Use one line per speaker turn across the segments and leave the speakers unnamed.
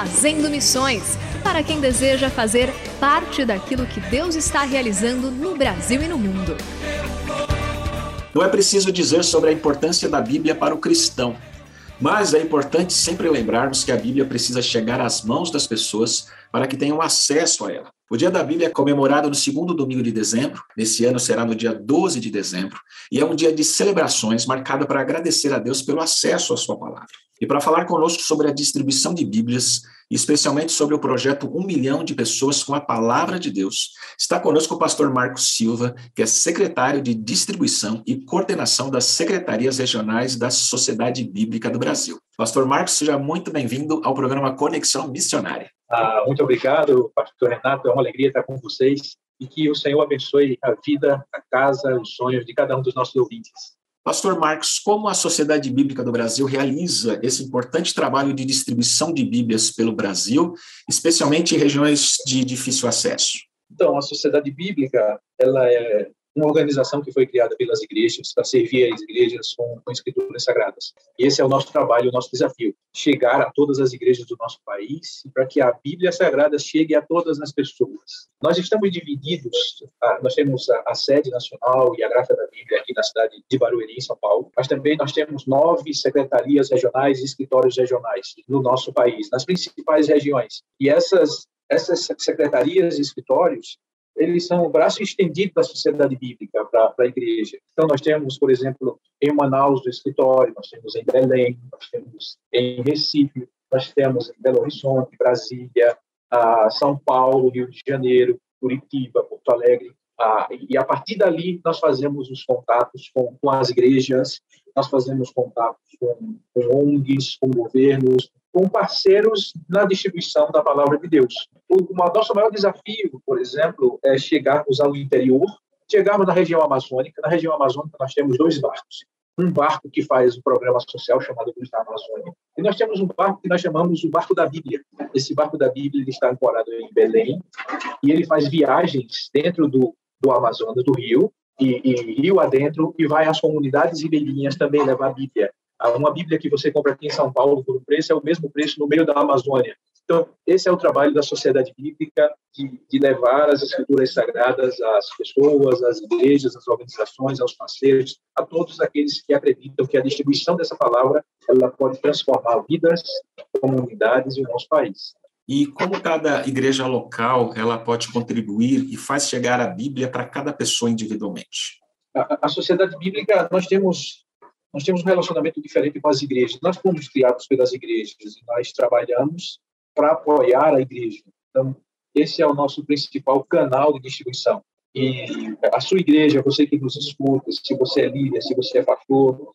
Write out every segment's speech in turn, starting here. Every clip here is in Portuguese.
Fazendo Missões para quem deseja fazer parte daquilo que Deus está realizando no Brasil e no mundo.
Não é preciso dizer sobre a importância da Bíblia para o cristão, mas é importante sempre lembrarmos que a Bíblia precisa chegar às mãos das pessoas para que tenham acesso a ela. O Dia da Bíblia é comemorado no segundo domingo de dezembro, nesse ano será no dia 12 de dezembro, e é um dia de celebrações marcado para agradecer a Deus pelo acesso à sua palavra. E para falar conosco sobre a distribuição de Bíblias, especialmente sobre o projeto Um Milhão de Pessoas com a Palavra de Deus, está conosco o pastor Marcos Silva, que é secretário de Distribuição e Coordenação das Secretarias Regionais da Sociedade Bíblica do Brasil. Pastor Marcos, seja muito bem-vindo ao programa Conexão Missionária.
Ah, muito obrigado, pastor Renato, é uma alegria estar com vocês e que o Senhor abençoe a vida, a casa, os sonhos de cada um dos nossos ouvintes.
Pastor Marcos, como a Sociedade Bíblica do Brasil realiza esse importante trabalho de distribuição de Bíblias pelo Brasil, especialmente em regiões de difícil acesso?
Então, a Sociedade Bíblica, ela é uma organização que foi criada pelas igrejas para servir as igrejas com, com escrituras sagradas. E esse é o nosso trabalho, o nosso desafio, chegar a todas as igrejas do nosso país para que a Bíblia Sagrada chegue a todas as pessoas. Nós estamos divididos, ah, nós temos a, a, sede nacional e a Graça da Bíblia aqui na cidade de Barueri, em São Paulo, mas também nós temos nove secretarias regionais e escritórios regionais no nosso país, nas principais regiões. E essas essas secretarias e escritórios eles são o braço estendido da sociedade bíblica para a igreja. Então, nós temos, por exemplo, em Manaus, o escritório, nós temos em Belém, nós temos em Recife, nós temos em Belo Horizonte, Brasília, São Paulo, Rio de Janeiro, Curitiba, Porto Alegre. e a partir dali, nós fazemos os contatos com, com as igrejas, nós fazemos contatos com, com ONGs, com governos, com parceiros na distribuição da palavra de Deus. O nosso maior desafio, por exemplo, é chegarmos ao interior, chegarmos na região amazônica. Na região amazônica, nós temos dois barcos. Um barco que faz um programa social chamado Cruz da Amazônia. E nós temos um barco que nós chamamos o Barco da Bíblia. Esse barco da Bíblia ele está ancorado em Belém e ele faz viagens dentro do, do Amazonas, do rio, e, e rio adentro, e vai às comunidades ribeirinhas também levar a Bíblia. Uma Bíblia que você compra aqui em São Paulo por um preço é o mesmo preço no meio da Amazônia. Então, esse é o trabalho da sociedade bíblica de, de, levar as escrituras sagradas às pessoas, às igrejas, às organizações, aos parceiros, a todos aqueles que acreditam que a distribuição dessa palavra ela pode transformar vidas, comunidades e o nosso país.
E como cada igreja local ela pode contribuir e faz chegar a Bíblia para cada pessoa individualmente?
A, a sociedade bíblica nós temos nós temos um relacionamento diferente com as igrejas. Nós fomos criados pelas igrejas e nós trabalhamos para apoiar a igreja. Então, esse é o nosso principal canal de distribuição. E a sua igreja, você que nos escuta, se você é líder, se você é pastor,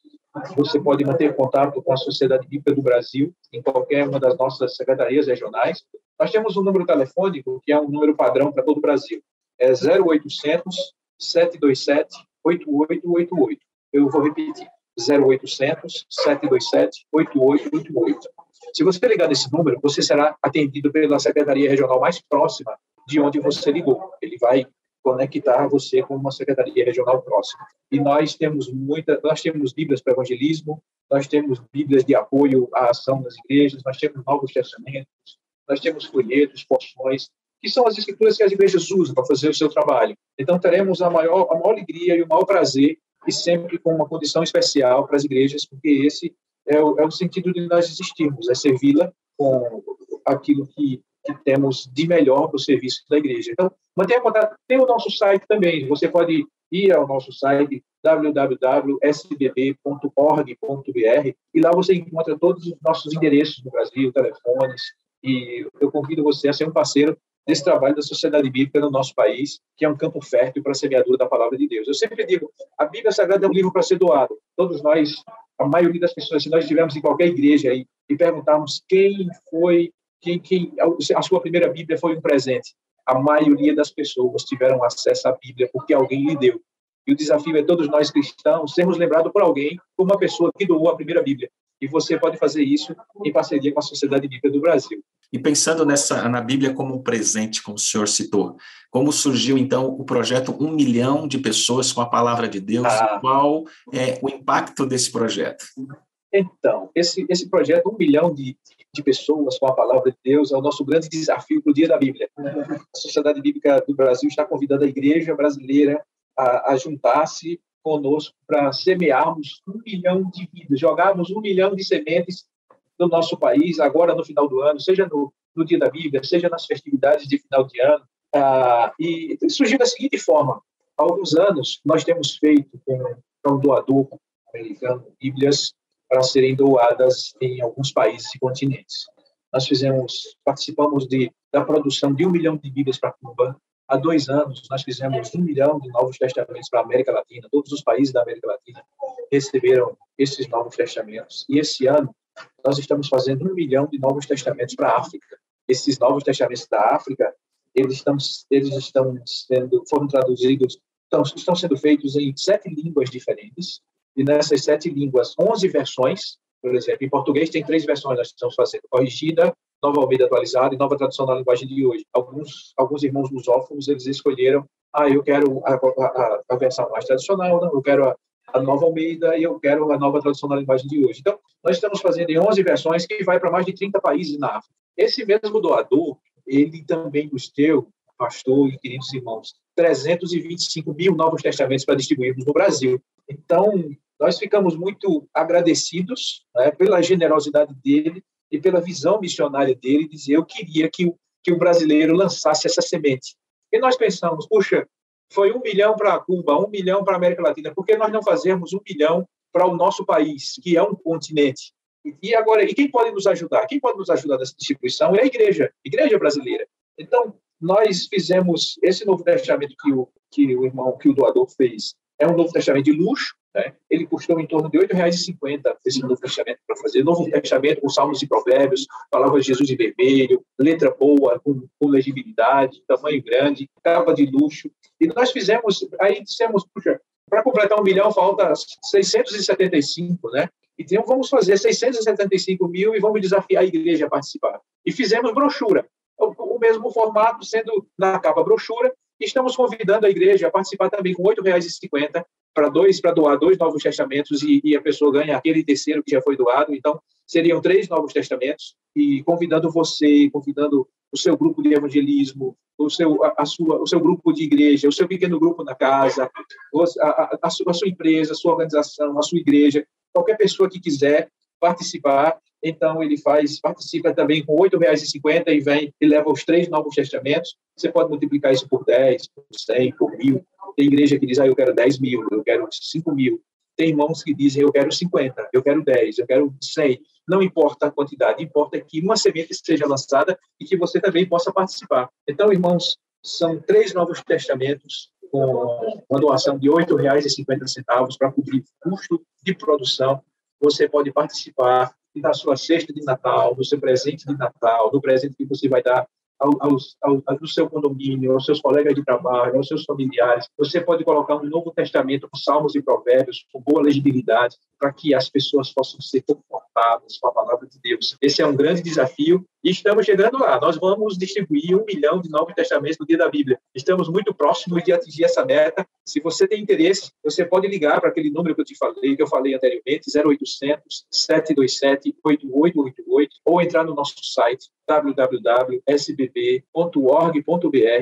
você pode manter contato com a Sociedade Bíblica do Brasil em qualquer uma das nossas secretarias regionais. Nós temos um número telefônico que é um número padrão para todo o Brasil. É 0800 727 8888. Eu vou repetir. 0800 727 8888. Se você ligar nesse número, você será atendido pela secretaria regional mais próxima de onde você ligou. Ele vai conectar você com uma secretaria regional próxima. E nós temos muita, nós temos bíblias para evangelismo, nós temos bíblias de apoio à ação das igrejas, nós temos novos testamentos, nós temos folhetos, porções, que são as escrituras que as igrejas usam para fazer o seu trabalho. Então teremos a maior, a maior alegria e o maior prazer e sempre com uma condição especial para as igrejas, porque esse é o, é o sentido de nós existirmos, é servi-la com aquilo que que temos de melhor para o serviço da igreja. Então, mantenha contato. Tem o nosso site também. Você pode ir ao nosso site www.sbb.org.br e lá você encontra todos os nossos endereços no Brasil, telefones. E eu convido você a ser um parceiro desse trabalho da sociedade bíblica no nosso país, que é um campo fértil para a semeadura da palavra de Deus. Eu sempre digo, a Bíblia Sagrada é um livro para ser doado. Todos nós, a maioria das pessoas, se nós estivermos em qualquer igreja aí e perguntarmos quem foi quem, quem a sua primeira Bíblia foi um presente. A maioria das pessoas tiveram acesso à Bíblia porque alguém lhe deu. E o desafio é todos nós cristãos sermos lembrados por alguém, por uma pessoa que doou a primeira Bíblia. E você pode fazer isso em parceria com a Sociedade Bíblica do Brasil.
E pensando nessa na Bíblia como um presente, como o senhor citou, como surgiu então o projeto Um Milhão de Pessoas com a Palavra de Deus? Ah. Qual é o impacto desse projeto?
Então, esse, esse projeto, um milhão de, de pessoas com a palavra de Deus, é o nosso grande desafio para o Dia da Bíblia. A Sociedade Bíblica do Brasil está convidando a igreja brasileira a, a juntar-se conosco para semearmos um milhão de vidas, jogarmos um milhão de sementes no nosso país, agora no final do ano, seja no, no Dia da Bíblia, seja nas festividades de final de ano. Ah, e surgiu da seguinte forma: há alguns anos, nós temos feito com, um doador americano Bíblias para serem doadas em alguns países e continentes. Nós fizemos, participamos de, da produção de um milhão de Bíblias para Cuba. Há dois anos, nós fizemos um milhão de novos testamentos para a América Latina. Todos os países da América Latina receberam esses novos testamentos. E esse ano, nós estamos fazendo um milhão de novos testamentos para a África. Esses novos testamentos da África, eles estão, eles estão sendo, foram traduzidos, estão, estão sendo feitos em sete línguas diferentes e nessas sete línguas, 11 versões, por exemplo, em português tem três versões nós estamos fazendo, corrigida, nova Almeida atualizada e nova tradução da linguagem de hoje. Alguns, alguns irmãos lusófonos, eles escolheram, ah, eu quero a, a, a versão mais tradicional, não, eu quero a, a nova Almeida e eu quero a nova tradução da linguagem de hoje. Então, nós estamos fazendo em 11 versões que vai para mais de 30 países na África. Esse mesmo doador, ele também nos deu, pastor e queridos irmãos, 325 mil novos testamentos para distribuirmos no Brasil. Então, nós ficamos muito agradecidos né, pela generosidade dele e pela visão missionária dele, dizer eu queria que que o brasileiro lançasse essa semente. E nós pensamos, puxa, foi um milhão para Cuba, um milhão para a América Latina, por que nós não fazemos um milhão para o nosso país, que é um continente? E agora, e quem pode nos ajudar? Quem pode nos ajudar nessa distribuição é a igreja, a igreja brasileira. Então, nós fizemos esse novo testamento que o, que o irmão, que o doador fez, é um novo testamento de luxo, né? Ele custou em torno de R$ 8,50 esse Novo Testamento para fazer. Novo Testamento com salmos e provérbios, palavras de Jesus em vermelho, letra boa, com, com legibilidade, tamanho grande, capa de luxo. E nós fizemos, aí dissemos, puxa, para completar um milhão falta 675, né? Então vamos fazer 675 mil e vamos desafiar a igreja a participar. E fizemos brochura, o, mesmo formato, sendo na capa brochura, Estamos convidando a igreja a participar também com R$ 8,50 para dois, para doar dois novos testamentos e, e, a pessoa ganha aquele terceiro que já foi doado. Então, seriam três novos testamentos e convidando você, convidando o seu grupo de evangelismo, o seu, a, a sua, o seu grupo de igreja, o seu pequeno grupo na casa, a, a, a, sua, a sua empresa, a sua organização, a sua igreja, qualquer pessoa que quiser participar, então ele faz, participa também com R$ 8,50 e vem e leva os três novos testamentos. Você pode multiplicar isso por 10, por 100, por mil. Tem igreja que diz, ah, eu quero 10 mil, eu quero 5 mil. Tem irmãos que dizem, eu quero 50, eu quero 10, eu quero 100. Não importa a quantidade, importa que uma semente seja lançada e que você também possa participar. Então, irmãos, são três novos testamentos com uma doação de R$ 8,50 para cobrir o custo de produção. Você pode participar da sua cesta de Natal, do seu presente de Natal, do presente que você vai dar ao, ao, ao, seu condomínio, aos seus colegas de trabalho, aos seus familiares. Você pode colocar um Novo Testamento com salmos e provérbios, com boa legibilidade. para que as pessoas possam ser confortadas com a palavra de Deus. Esse é um grande desafio e estamos chegando lá. Nós vamos distribuir um milhão de Novos Testamentos no dia da Bíblia. Estamos muito próximos de atingir essa meta. Se você tem interesse, você pode ligar para aquele número que eu te falei, que eu falei anteriormente, 0800 727 8888, ou entrar no nosso site www.sbb.org.br,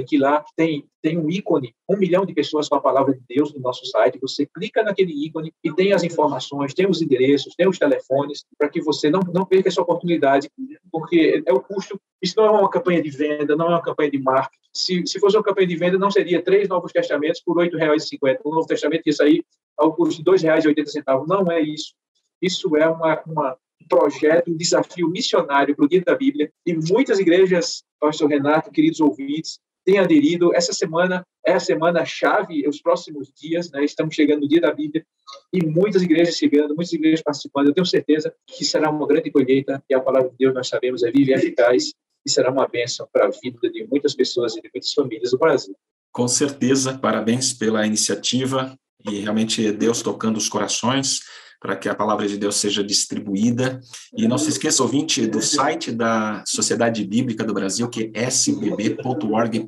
que lá tem, tem um ícone, um milhão de pessoas com a palavra de Deus no nosso site. Você clica naquele ícone e tem as informações, tem os endereços, tem os telefones, para que você não, não perca essa oportunidade, porque é o custo. Isso não é uma campanha de venda, não é uma campanha de marketing. Se, se fosse uma campanha de venda, não seria três novos testamentos por R$ 8,50. Um novo testamento ia sair ao custo de R$ 2,80. Não é isso. Isso é uma, uma projeto, um desafio missionário para o Dia da Bíblia, e muitas igrejas, pastor Renato, queridos ouvintes, têm aderido. Essa semana é a semana chave, os próximos dias, né? estamos chegando no Dia da Bíblia, e muitas igrejas chegando, muitas igrejas participando. Eu tenho certeza que será uma grande colheita, e a palavra de Deus, nós sabemos, é viva e eficaz, e será uma bênção para a vida de muitas pessoas e de muitas famílias do Brasil.
Com certeza, parabéns pela iniciativa, e realmente Deus tocando os corações para que a palavra de Deus seja distribuída. E não se esqueça, ouvinte, do site da Sociedade Bíblica do Brasil, que é sbb.org.br.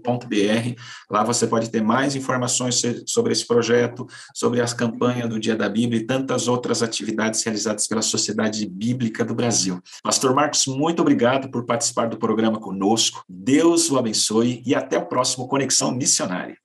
Lá você pode ter mais informações sobre esse projeto, sobre as campanhas do Dia da Bíblia e tantas outras atividades realizadas pela Sociedade Bíblica do Brasil. Pastor Marcos, muito obrigado por participar do programa conosco. Deus o abençoe e até o próximo Conexão Missionária.